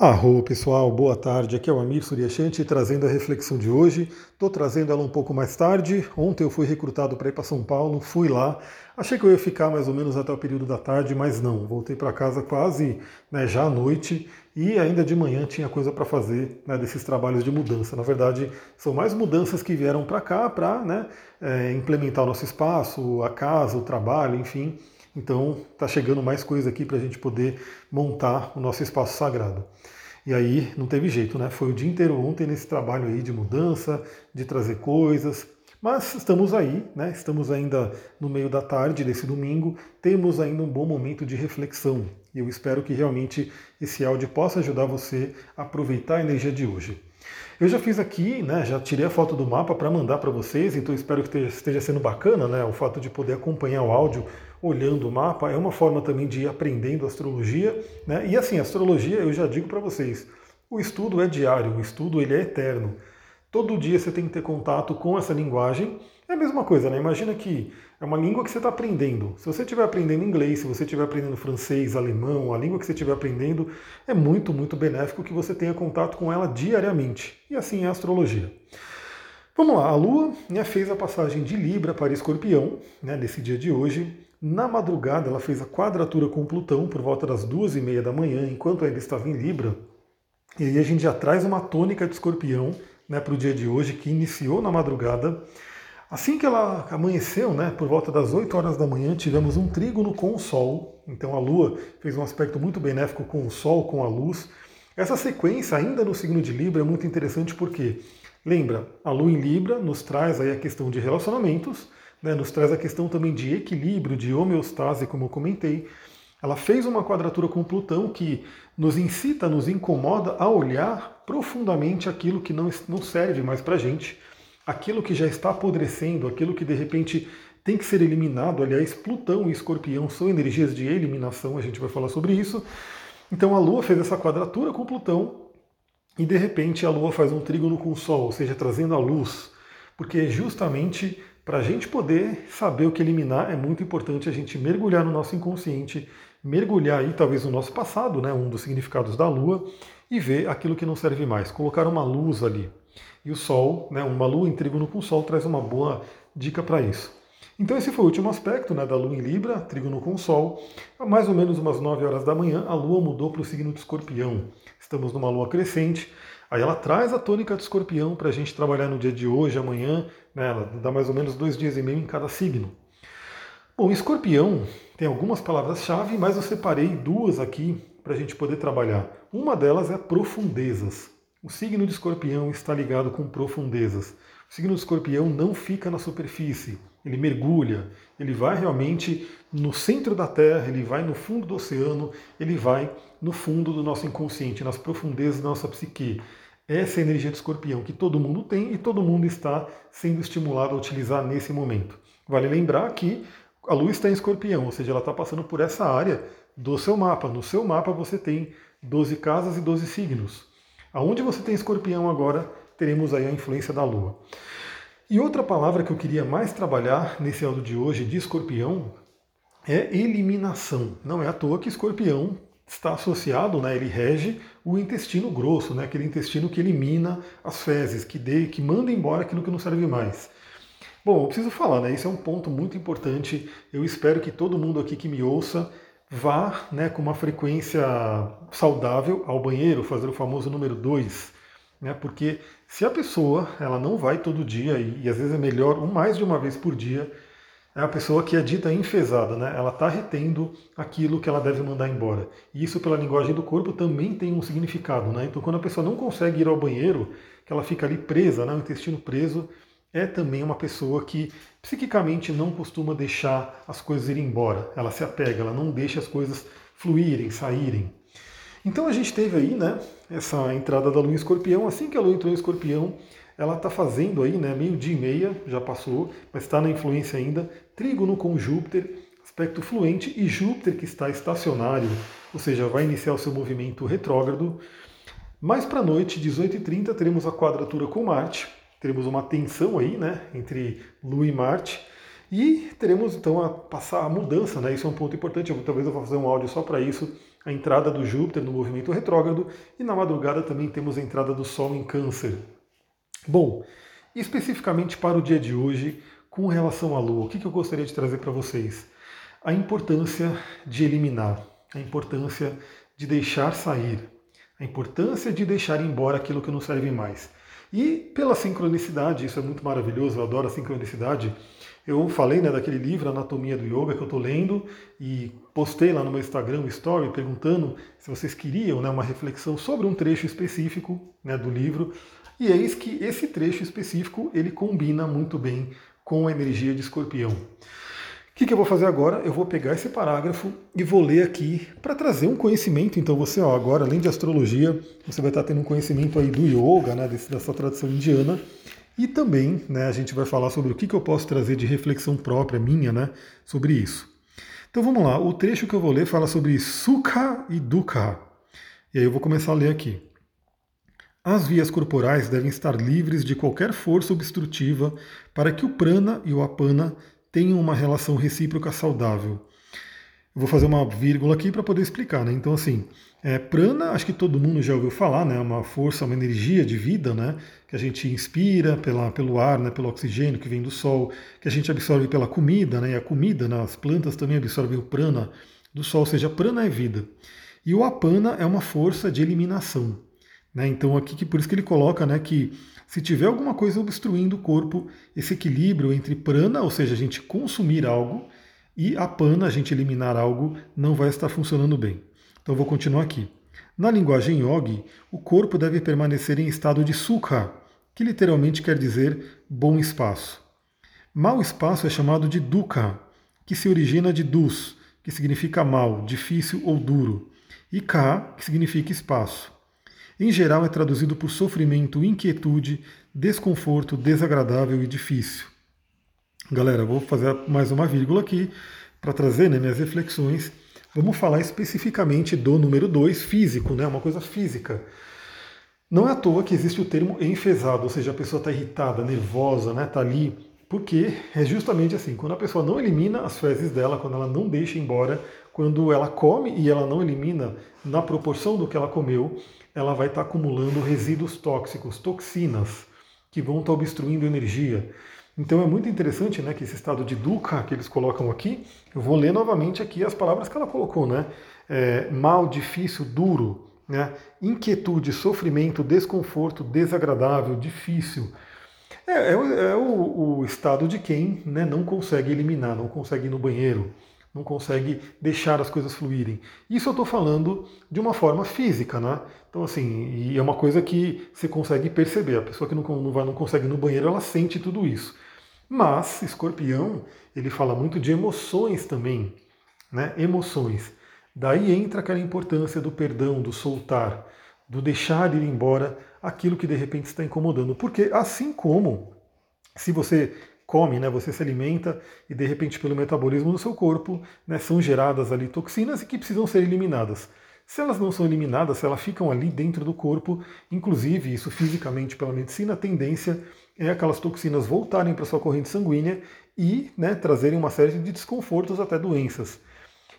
Arro pessoal, boa tarde. Aqui é o Amir Suryashanti trazendo a reflexão de hoje. Estou trazendo ela um pouco mais tarde. Ontem eu fui recrutado para ir para São Paulo, fui lá. Achei que eu ia ficar mais ou menos até o período da tarde, mas não. Voltei para casa quase né, já à noite e ainda de manhã tinha coisa para fazer né, desses trabalhos de mudança. Na verdade, são mais mudanças que vieram para cá para né, é, implementar o nosso espaço, a casa, o trabalho, enfim. Então está chegando mais coisa aqui para a gente poder montar o nosso espaço sagrado. E aí não teve jeito, né? Foi o dia inteiro ontem nesse trabalho aí de mudança, de trazer coisas. Mas estamos aí, né? Estamos ainda no meio da tarde desse domingo, temos ainda um bom momento de reflexão. E eu espero que realmente esse áudio possa ajudar você a aproveitar a energia de hoje. Eu já fiz aqui, né, já tirei a foto do mapa para mandar para vocês, então espero que esteja sendo bacana, né, o fato de poder acompanhar o áudio olhando o mapa, é uma forma também de ir aprendendo astrologia, né, e assim, astrologia, eu já digo para vocês, o estudo é diário, o estudo ele é eterno. Todo dia você tem que ter contato com essa linguagem. É a mesma coisa, né? Imagina que é uma língua que você está aprendendo. Se você estiver aprendendo inglês, se você estiver aprendendo francês, alemão, a língua que você estiver aprendendo, é muito, muito benéfico que você tenha contato com ela diariamente. E assim é a astrologia. Vamos lá, a Lua né, fez a passagem de Libra para Escorpião, né, nesse dia de hoje. Na madrugada, ela fez a quadratura com Plutão por volta das duas e meia da manhã, enquanto ainda estava em Libra. E aí a gente já traz uma tônica de Escorpião né, para o dia de hoje, que iniciou na madrugada. Assim que ela amanheceu, né, por volta das 8 horas da manhã, tivemos um trígono com o Sol. Então a Lua fez um aspecto muito benéfico com o Sol, com a luz. Essa sequência, ainda no signo de Libra, é muito interessante porque, lembra, a Lua em Libra nos traz aí a questão de relacionamentos, né, nos traz a questão também de equilíbrio, de homeostase, como eu comentei. Ela fez uma quadratura com Plutão que nos incita, nos incomoda a olhar profundamente aquilo que não, não serve mais para a gente, aquilo que já está apodrecendo, aquilo que de repente tem que ser eliminado. Aliás, Plutão e Escorpião são energias de eliminação, a gente vai falar sobre isso. Então a Lua fez essa quadratura com Plutão e de repente a Lua faz um trígono com o Sol, ou seja, trazendo a luz, porque justamente para a gente poder saber o que eliminar é muito importante a gente mergulhar no nosso inconsciente mergulhar aí talvez no nosso passado, né, um dos significados da Lua, e ver aquilo que não serve mais, colocar uma luz ali. E o Sol, né, uma Lua em trígono com o Sol, traz uma boa dica para isso. Então esse foi o último aspecto né, da Lua em Libra, trígono com o Sol. A mais ou menos umas 9 horas da manhã, a Lua mudou para o signo de Escorpião. Estamos numa Lua crescente. Aí ela traz a tônica de Escorpião para a gente trabalhar no dia de hoje, amanhã. Né, ela dá mais ou menos dois dias e meio em cada signo. Bom, escorpião tem algumas palavras-chave, mas eu separei duas aqui para a gente poder trabalhar. Uma delas é profundezas. O signo de escorpião está ligado com profundezas. O signo de escorpião não fica na superfície, ele mergulha, ele vai realmente no centro da Terra, ele vai no fundo do oceano, ele vai no fundo do nosso inconsciente, nas profundezas da nossa psique. Essa é a energia de escorpião que todo mundo tem e todo mundo está sendo estimulado a utilizar nesse momento. Vale lembrar que a Lua está em escorpião, ou seja, ela está passando por essa área do seu mapa. No seu mapa você tem 12 casas e 12 signos. Aonde você tem escorpião agora, teremos aí a influência da Lua. E outra palavra que eu queria mais trabalhar nesse áudio de hoje de escorpião é eliminação. Não é à toa que escorpião está associado, né, ele rege o intestino grosso, né, aquele intestino que elimina as fezes, que, dê, que manda embora aquilo que não serve mais. Bom, eu preciso falar, né? Isso é um ponto muito importante. Eu espero que todo mundo aqui que me ouça vá né, com uma frequência saudável ao banheiro, fazer o famoso número 2. Né, porque se a pessoa ela não vai todo dia, e, e às vezes é melhor um mais de uma vez por dia, é a pessoa que é dita enfesada, né? ela está retendo aquilo que ela deve mandar embora. E isso, pela linguagem do corpo, também tem um significado. Né? Então, quando a pessoa não consegue ir ao banheiro, que ela fica ali presa, né, o intestino preso, é também uma pessoa que psiquicamente não costuma deixar as coisas irem embora. Ela se apega, ela não deixa as coisas fluírem, saírem. Então a gente teve aí, né, essa entrada da lua em escorpião. Assim que a lua entrou em escorpião, ela está fazendo aí, né, meio dia e meia, já passou, mas está na influência ainda, trígono com Júpiter, aspecto fluente, e Júpiter que está estacionário, ou seja, vai iniciar o seu movimento retrógrado. Mais para a noite, 18h30, teremos a quadratura com Marte, teremos uma tensão aí, né, entre Lua e Marte, e teremos então a passar a mudança, né? Isso é um ponto importante. Eu, talvez eu vou fazer um áudio só para isso, a entrada do Júpiter no movimento retrógrado e na madrugada também temos a entrada do Sol em Câncer. Bom, especificamente para o dia de hoje, com relação à Lua, o que eu gostaria de trazer para vocês? A importância de eliminar, a importância de deixar sair, a importância de deixar embora aquilo que não serve mais. E pela sincronicidade, isso é muito maravilhoso, eu adoro a sincronicidade. Eu falei né, daquele livro Anatomia do Yoga que eu estou lendo e postei lá no meu Instagram um story perguntando se vocês queriam né, uma reflexão sobre um trecho específico né, do livro. E eis que esse trecho específico ele combina muito bem com a energia de escorpião. O que, que, eu vou fazer agora? Eu vou pegar esse parágrafo e vou ler aqui para trazer um conhecimento. Então você, ó, agora além de astrologia, você vai estar tendo um conhecimento aí do yoga, né, desse, dessa tradição indiana. E também, né, a gente vai falar sobre o que, que eu posso trazer de reflexão própria minha, né, sobre isso. Então vamos lá. O trecho que eu vou ler fala sobre sukha e dukkha. E aí eu vou começar a ler aqui. As vias corporais devem estar livres de qualquer força obstrutiva para que o prana e o apana tenham uma relação recíproca saudável. Vou fazer uma vírgula aqui para poder explicar, né? Então, assim, é, prana, acho que todo mundo já ouviu falar, né? Uma força, uma energia de vida, né? Que a gente inspira pela, pelo ar, né? Pelo oxigênio que vem do sol, que a gente absorve pela comida, né? E a comida, né? as plantas também absorvem o prana do sol, ou seja, prana é vida. E o apana é uma força de eliminação, né? Então, aqui, por isso que ele coloca, né? Que se tiver alguma coisa obstruindo o corpo, esse equilíbrio entre prana, ou seja, a gente consumir algo, e apana, a gente eliminar algo, não vai estar funcionando bem. Então vou continuar aqui. Na linguagem yogi, o corpo deve permanecer em estado de sukha, que literalmente quer dizer bom espaço. Mau espaço é chamado de dukkha, que se origina de dus, que significa mal, difícil ou duro, e ka, que significa espaço em geral é traduzido por sofrimento, inquietude, desconforto, desagradável e difícil. Galera, vou fazer mais uma vírgula aqui para trazer né, minhas reflexões. Vamos falar especificamente do número 2, físico, né, uma coisa física. Não é à toa que existe o termo enfesado, ou seja, a pessoa está irritada, nervosa, está né, tá ali, porque é justamente assim, quando a pessoa não elimina as fezes dela, quando ela não deixa embora, quando ela come e ela não elimina na proporção do que ela comeu, ela vai estar acumulando resíduos tóxicos, toxinas, que vão estar obstruindo energia. Então é muito interessante né, que esse estado de dukkha que eles colocam aqui, eu vou ler novamente aqui as palavras que ela colocou, né? É, mal, difícil, duro, né? inquietude, sofrimento, desconforto, desagradável, difícil. É, é, é o, o, estado de quem né, não consegue eliminar, não consegue ir no banheiro, não consegue deixar as coisas fluírem. Isso eu estou falando de uma forma física, né? Então, assim, é uma coisa que você consegue perceber. A pessoa que não, não, vai, não consegue ir no banheiro, ela sente tudo isso. Mas, escorpião, ele fala muito de emoções também, né? Emoções. Daí entra aquela importância do perdão, do soltar, do deixar ir embora aquilo que de repente está incomodando. Porque assim como se você come, né, você se alimenta e de repente pelo metabolismo do seu corpo né, são geradas ali toxinas e que precisam ser eliminadas. Se elas não são eliminadas, se elas ficam ali dentro do corpo, inclusive isso fisicamente pela medicina, a tendência é aquelas toxinas voltarem para sua corrente sanguínea e né, trazerem uma série de desconfortos até doenças.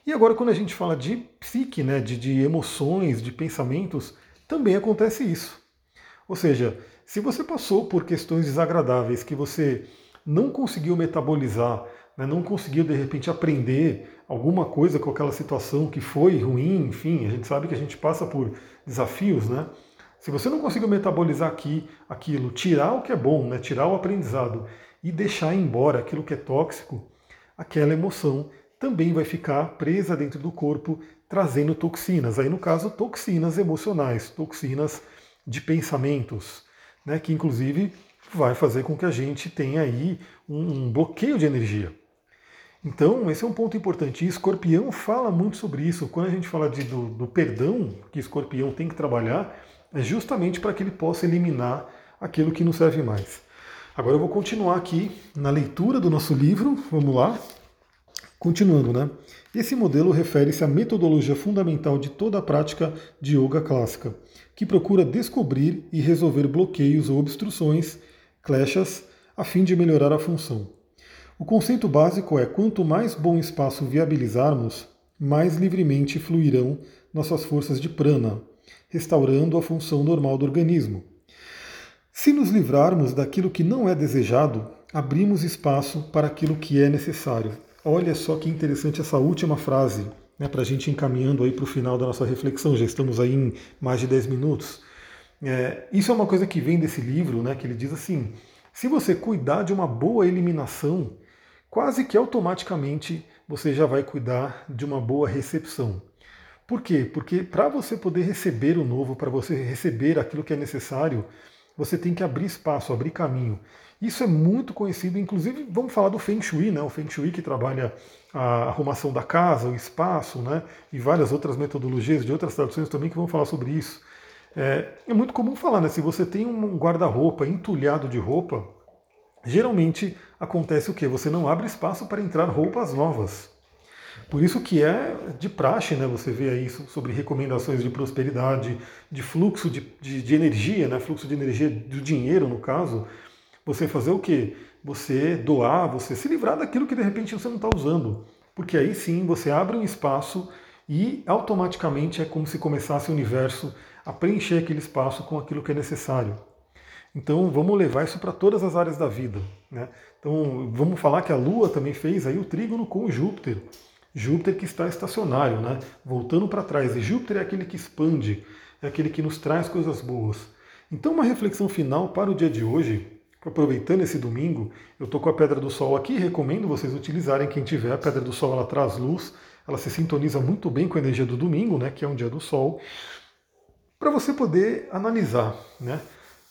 E agora quando a gente fala de psique, né, de, de emoções, de pensamentos, também acontece isso. Ou seja, se você passou por questões desagradáveis que você não conseguiu metabolizar, né, não conseguiu de repente aprender alguma coisa com aquela situação que foi ruim, enfim, a gente sabe que a gente passa por desafios, né? Se você não conseguiu metabolizar aqui aquilo, tirar o que é bom, né, tirar o aprendizado e deixar embora aquilo que é tóxico, aquela emoção também vai ficar presa dentro do corpo, trazendo toxinas. Aí, no caso, toxinas emocionais, toxinas de pensamentos, né, que inclusive vai fazer com que a gente tenha aí um, um bloqueio de energia. Então, esse é um ponto importante. E Escorpião fala muito sobre isso. Quando a gente fala de, do, do perdão que Escorpião tem que trabalhar, é justamente para que ele possa eliminar aquilo que não serve mais. Agora eu vou continuar aqui na leitura do nosso livro. Vamos lá. Continuando, né? Esse modelo refere-se à metodologia fundamental de toda a prática de yoga clássica, que procura descobrir e resolver bloqueios ou obstruções kleshas a fim de melhorar a função. O conceito básico é quanto mais bom espaço viabilizarmos, mais livremente fluirão nossas forças de prana, restaurando a função normal do organismo. Se nos livrarmos daquilo que não é desejado, abrimos espaço para aquilo que é necessário. Olha só que interessante essa última frase, né, para a gente encaminhando aí para o final da nossa reflexão. Já estamos aí em mais de 10 minutos. É, isso é uma coisa que vem desse livro, né, que ele diz assim: se você cuidar de uma boa eliminação, quase que automaticamente você já vai cuidar de uma boa recepção. Por quê? Porque para você poder receber o novo, para você receber aquilo que é necessário, você tem que abrir espaço, abrir caminho. Isso é muito conhecido, inclusive vamos falar do Feng Shui, né? O Feng Shui que trabalha a arrumação da casa, o espaço, né? E várias outras metodologias de outras traduções também que vão falar sobre isso. É, é muito comum falar, né? Se você tem um guarda-roupa entulhado de roupa, geralmente acontece o quê? Você não abre espaço para entrar roupas novas. Por isso que é de praxe, né? Você vê aí sobre recomendações de prosperidade, de fluxo de, de, de energia, né? Fluxo de energia do dinheiro, no caso. Você fazer o quê? Você doar, você se livrar daquilo que de repente você não está usando. Porque aí sim você abre um espaço e automaticamente é como se começasse o universo a preencher aquele espaço com aquilo que é necessário. Então vamos levar isso para todas as áreas da vida. Né? Então vamos falar que a Lua também fez aí o trígono com Júpiter. Júpiter que está estacionário, né? voltando para trás. E Júpiter é aquele que expande, é aquele que nos traz coisas boas. Então uma reflexão final para o dia de hoje, aproveitando esse domingo, eu estou com a Pedra do Sol aqui, recomendo vocês utilizarem, quem tiver, a Pedra do Sol ela traz luz, ela se sintoniza muito bem com a energia do domingo, né, que é um dia do Sol para você poder analisar né,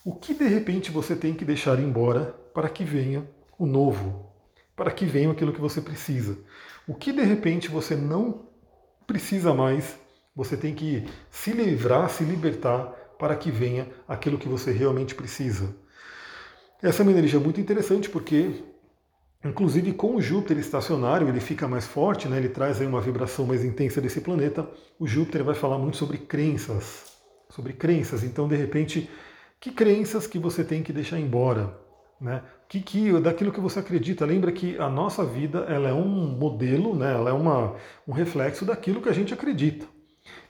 o que de repente você tem que deixar embora para que venha o novo, para que venha aquilo que você precisa. O que de repente você não precisa mais, você tem que se livrar, se libertar para que venha aquilo que você realmente precisa. Essa é uma energia muito interessante porque, inclusive com o Júpiter estacionário, ele fica mais forte, né? ele traz aí uma vibração mais intensa desse planeta. O Júpiter vai falar muito sobre crenças, sobre crenças. Então, de repente, que crenças que você tem que deixar embora? Né? Que, que, daquilo que você acredita. Lembra que a nossa vida ela é um modelo, né? ela é uma, um reflexo daquilo que a gente acredita.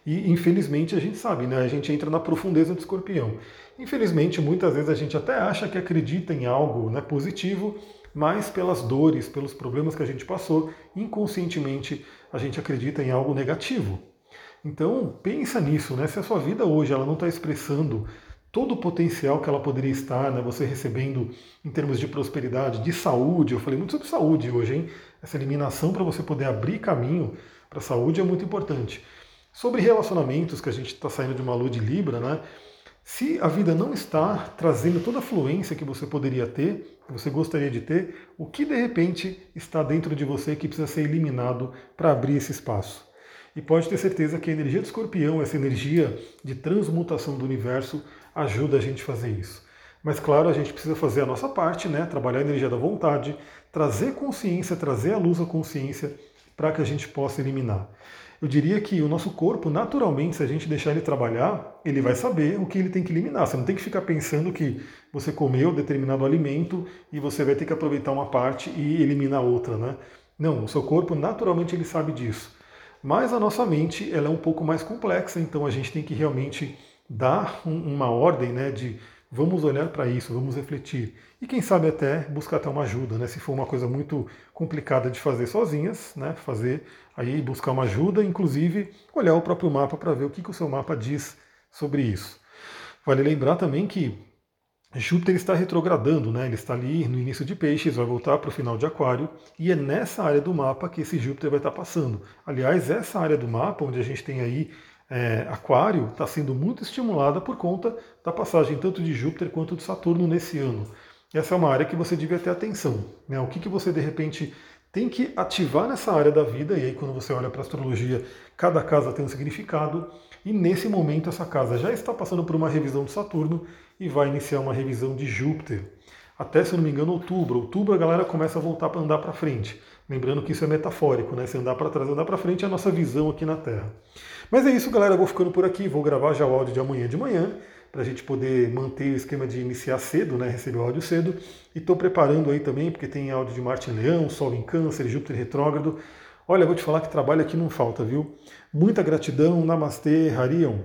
E infelizmente a gente sabe, né? a gente entra na profundeza do escorpião. Infelizmente, muitas vezes a gente até acha que acredita em algo né, positivo, mas pelas dores, pelos problemas que a gente passou, inconscientemente a gente acredita em algo negativo. Então pensa nisso, né? Se a sua vida hoje ela não está expressando todo o potencial que ela poderia estar, né? Você recebendo em termos de prosperidade, de saúde. Eu falei muito sobre saúde hoje, hein? Essa eliminação para você poder abrir caminho para a saúde é muito importante. Sobre relacionamentos, que a gente está saindo de uma lua de Libra, né? Se a vida não está trazendo toda a fluência que você poderia ter, que você gostaria de ter, o que de repente está dentro de você que precisa ser eliminado para abrir esse espaço? E pode ter certeza que a energia do escorpião, essa energia de transmutação do universo, ajuda a gente a fazer isso. Mas claro, a gente precisa fazer a nossa parte, né? trabalhar a energia da vontade, trazer consciência, trazer a luz à consciência para que a gente possa eliminar. Eu diria que o nosso corpo, naturalmente, se a gente deixar ele trabalhar, ele vai saber o que ele tem que eliminar. Você não tem que ficar pensando que você comeu determinado alimento e você vai ter que aproveitar uma parte e eliminar outra, né? Não, o seu corpo naturalmente ele sabe disso. Mas a nossa mente ela é um pouco mais complexa, então a gente tem que realmente dar um, uma ordem né, de vamos olhar para isso, vamos refletir. E quem sabe até buscar até uma ajuda, né? Se for uma coisa muito complicada de fazer sozinhas, né? Fazer aí buscar uma ajuda, inclusive olhar o próprio mapa para ver o que, que o seu mapa diz sobre isso. Vale lembrar também que Júpiter está retrogradando, né? ele está ali no início de Peixes, vai voltar para o final de Aquário, e é nessa área do mapa que esse Júpiter vai estar passando. Aliás, essa área do mapa, onde a gente tem aí é, Aquário, está sendo muito estimulada por conta da passagem tanto de Júpiter quanto de Saturno nesse ano. Essa é uma área que você devia ter atenção. Né? O que, que você de repente tem que ativar nessa área da vida, e aí quando você olha para a astrologia, cada casa tem um significado, e nesse momento essa casa já está passando por uma revisão de Saturno e vai iniciar uma revisão de Júpiter. Até, se eu não me engano, outubro. Outubro a galera começa a voltar para andar para frente. Lembrando que isso é metafórico, né? Se andar para trás, andar para frente é a nossa visão aqui na Terra. Mas é isso, galera. Eu vou ficando por aqui. Vou gravar já o áudio de amanhã de manhã, para a gente poder manter o esquema de iniciar cedo, né? Receber o áudio cedo. E estou preparando aí também, porque tem áudio de Marte em Leão, Sol em Câncer, Júpiter retrógrado. Olha, vou te falar que trabalho aqui não falta, viu? Muita gratidão, Namastê, Harion.